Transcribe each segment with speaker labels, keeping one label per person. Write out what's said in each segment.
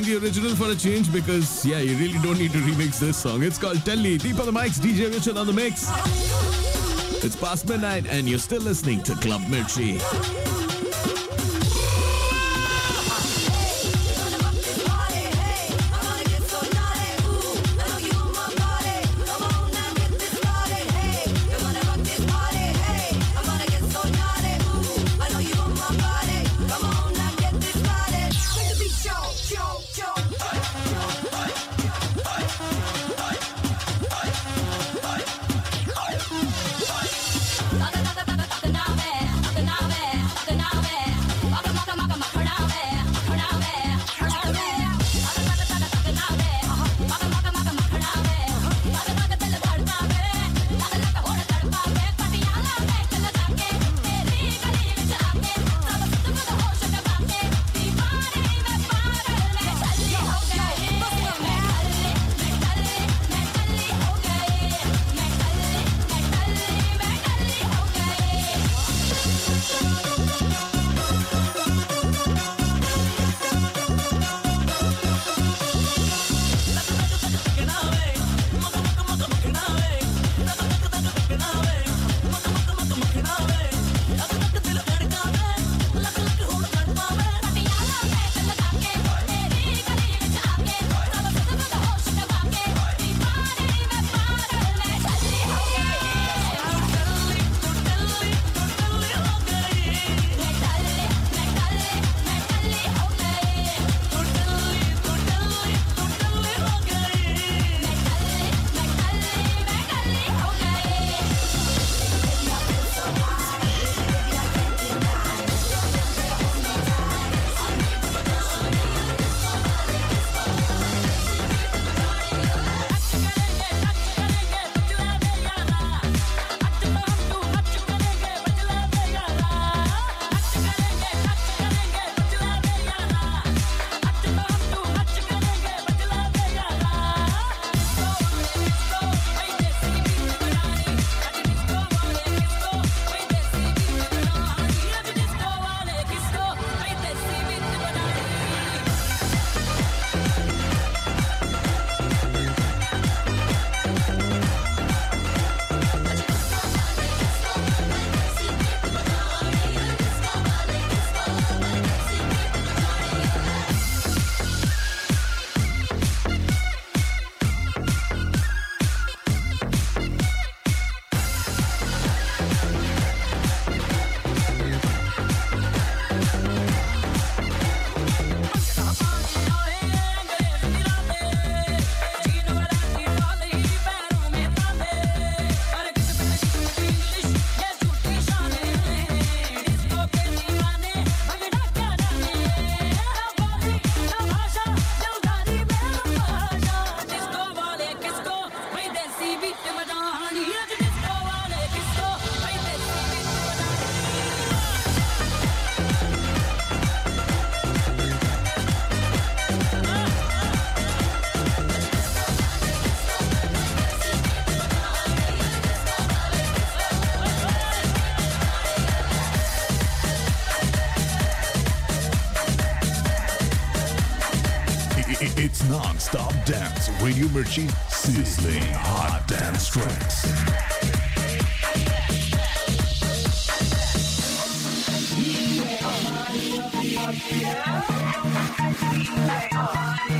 Speaker 1: Playing the original for a change because, yeah, you really don't need to remix this song. It's called Telly. Deep on the mics, DJ Richard on the mix. It's past midnight and you're still listening to Club Mirchi. Non-stop dance. Radio Mirchi, sizzling hot dance tracks. Party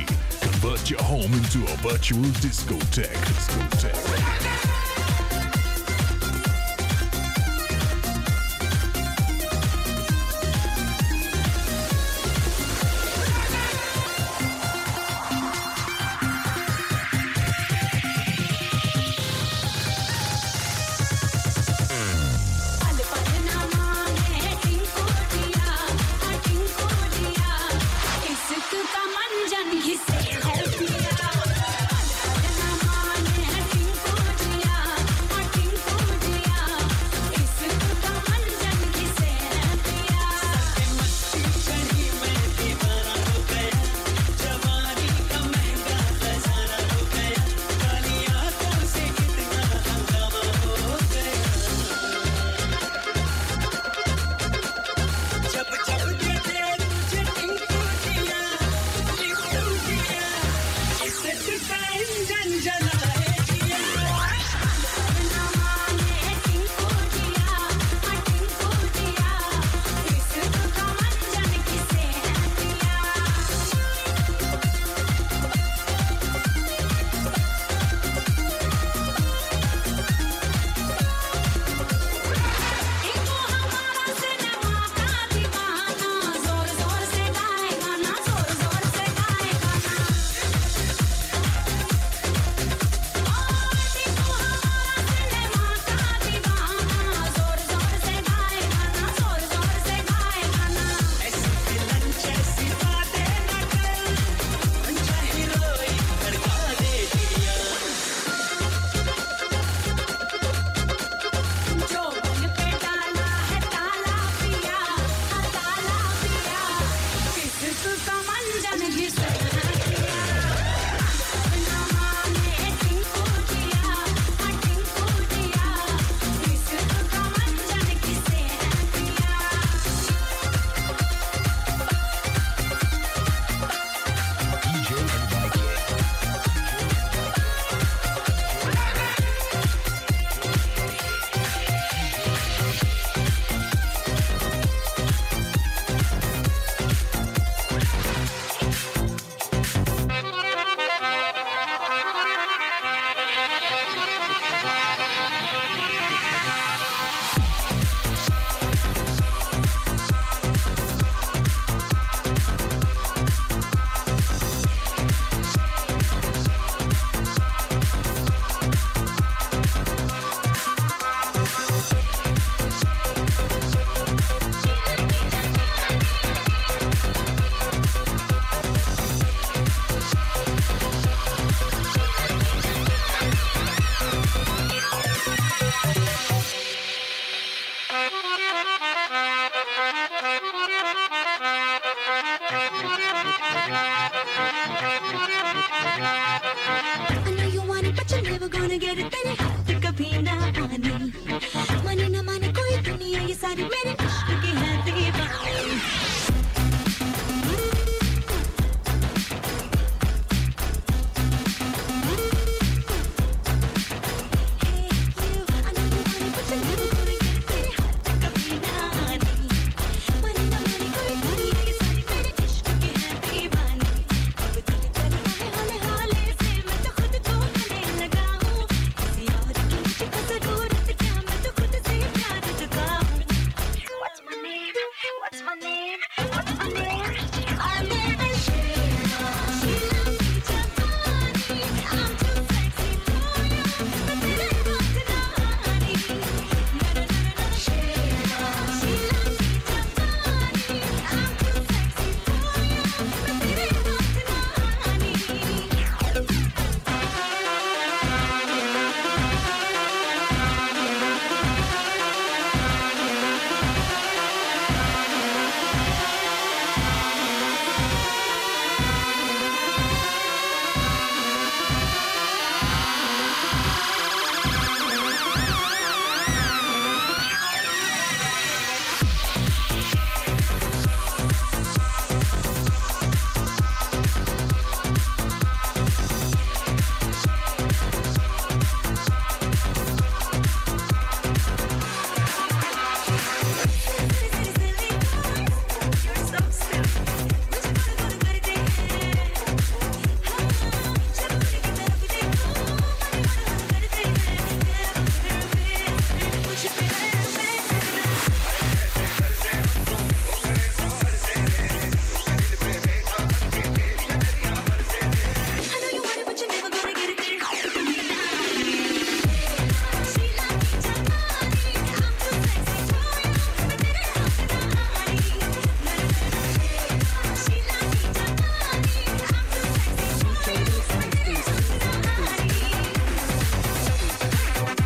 Speaker 1: Convert your home into a virtual discotheque. discotheque.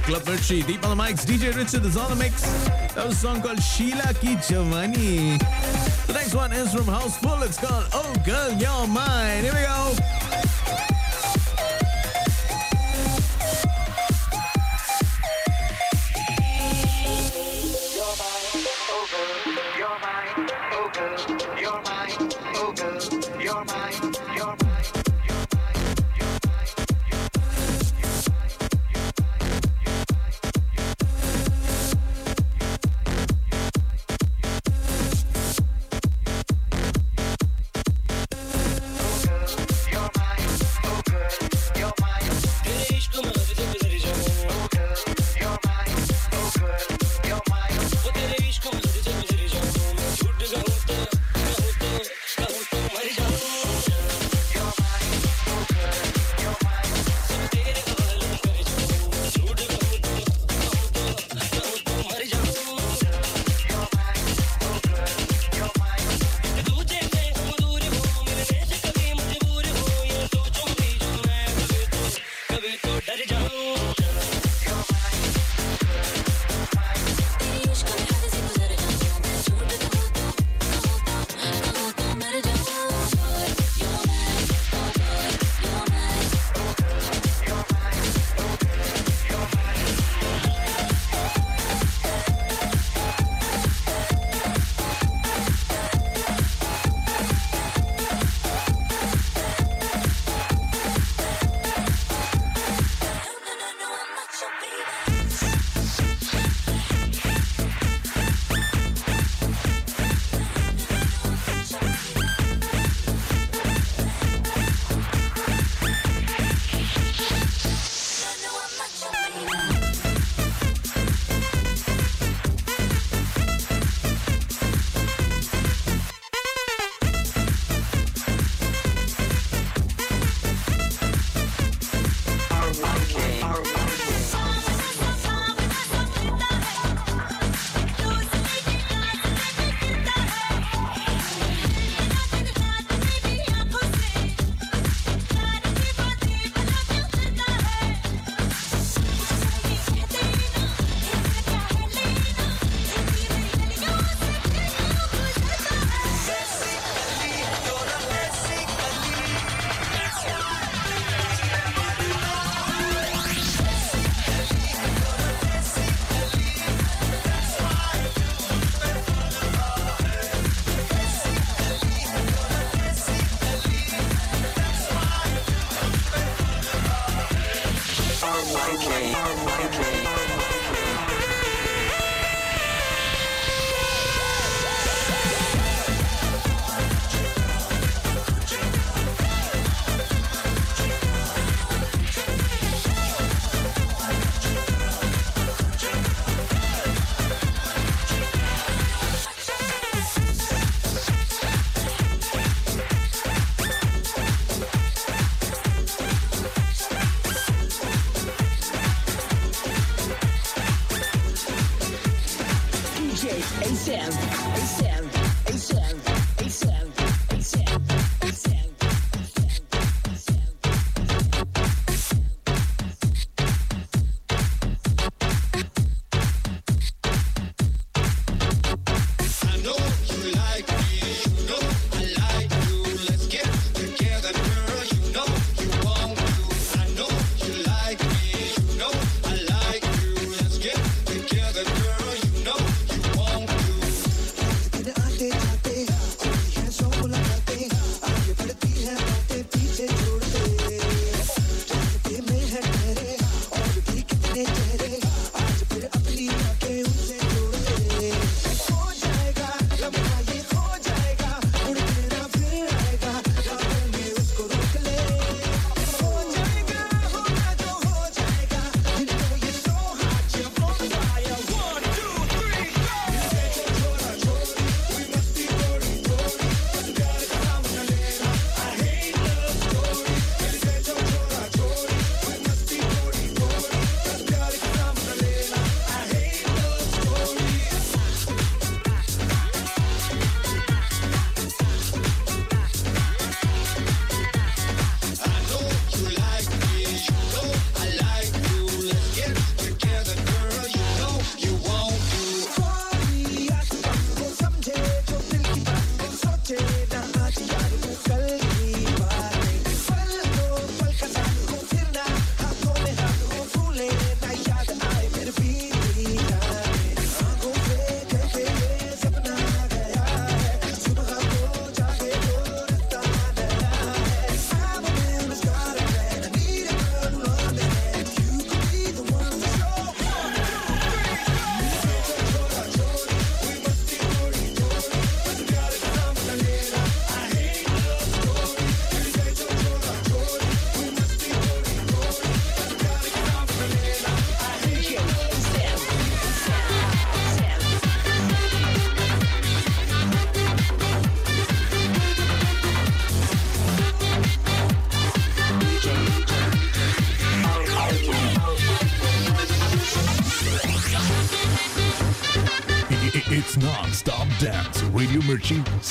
Speaker 2: Club Mirchi. Deep on the mics, DJ Richard is on the mix. That was a song called Sheila Ki Jawani. The next one is from Housefull. It's called Oh Girl, You're Mine. Here we go.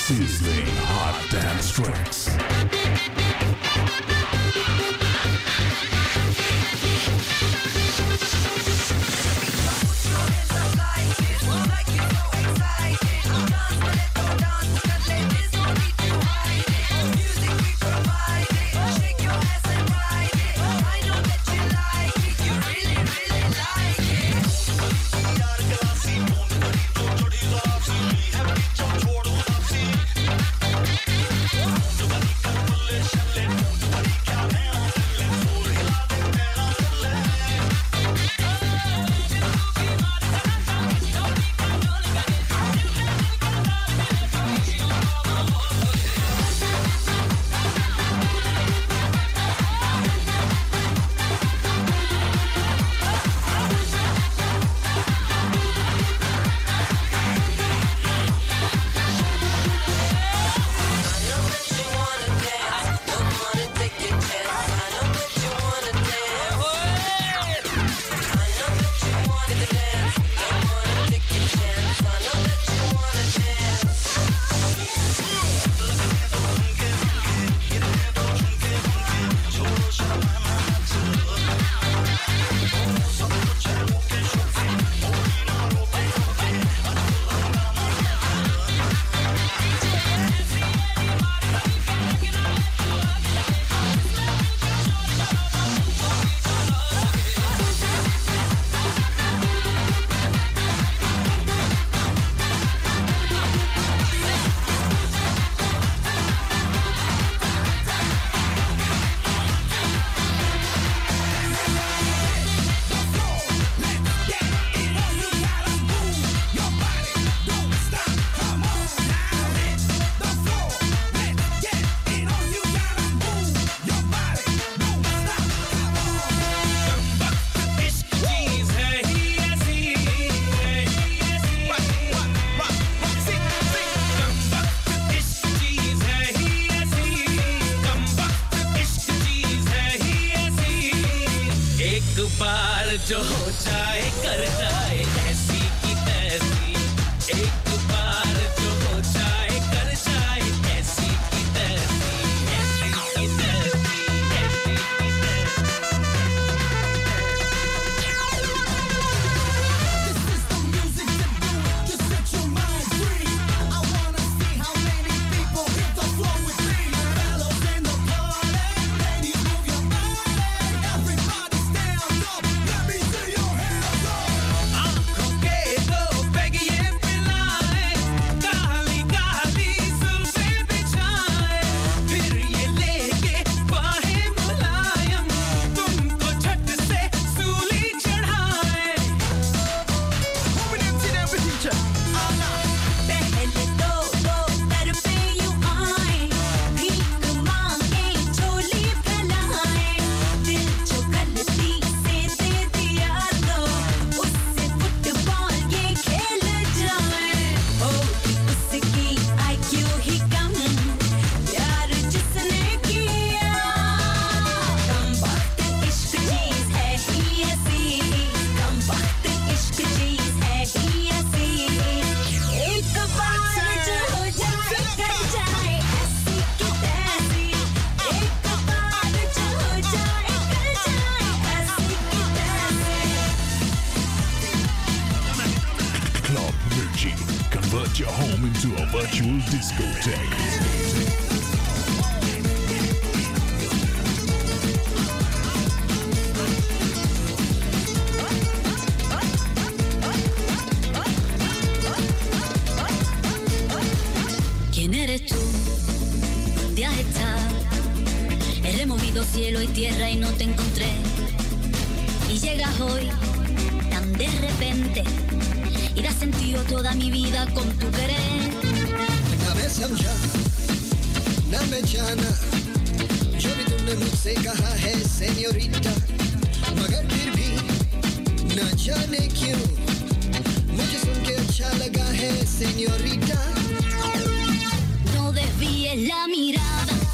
Speaker 3: Mirchi
Speaker 4: जो हो जाए कर जाए।
Speaker 5: cielo y tierra y no te encontré. Y llegas hoy tan de repente y das sentido toda mi vida con tu querer.
Speaker 6: Cabeza ya, na mechana, yo vi tu música, señorita, magar pirbi, na chane kyu, muchos son que chalaga, señorita.
Speaker 5: No desvíes la mirada.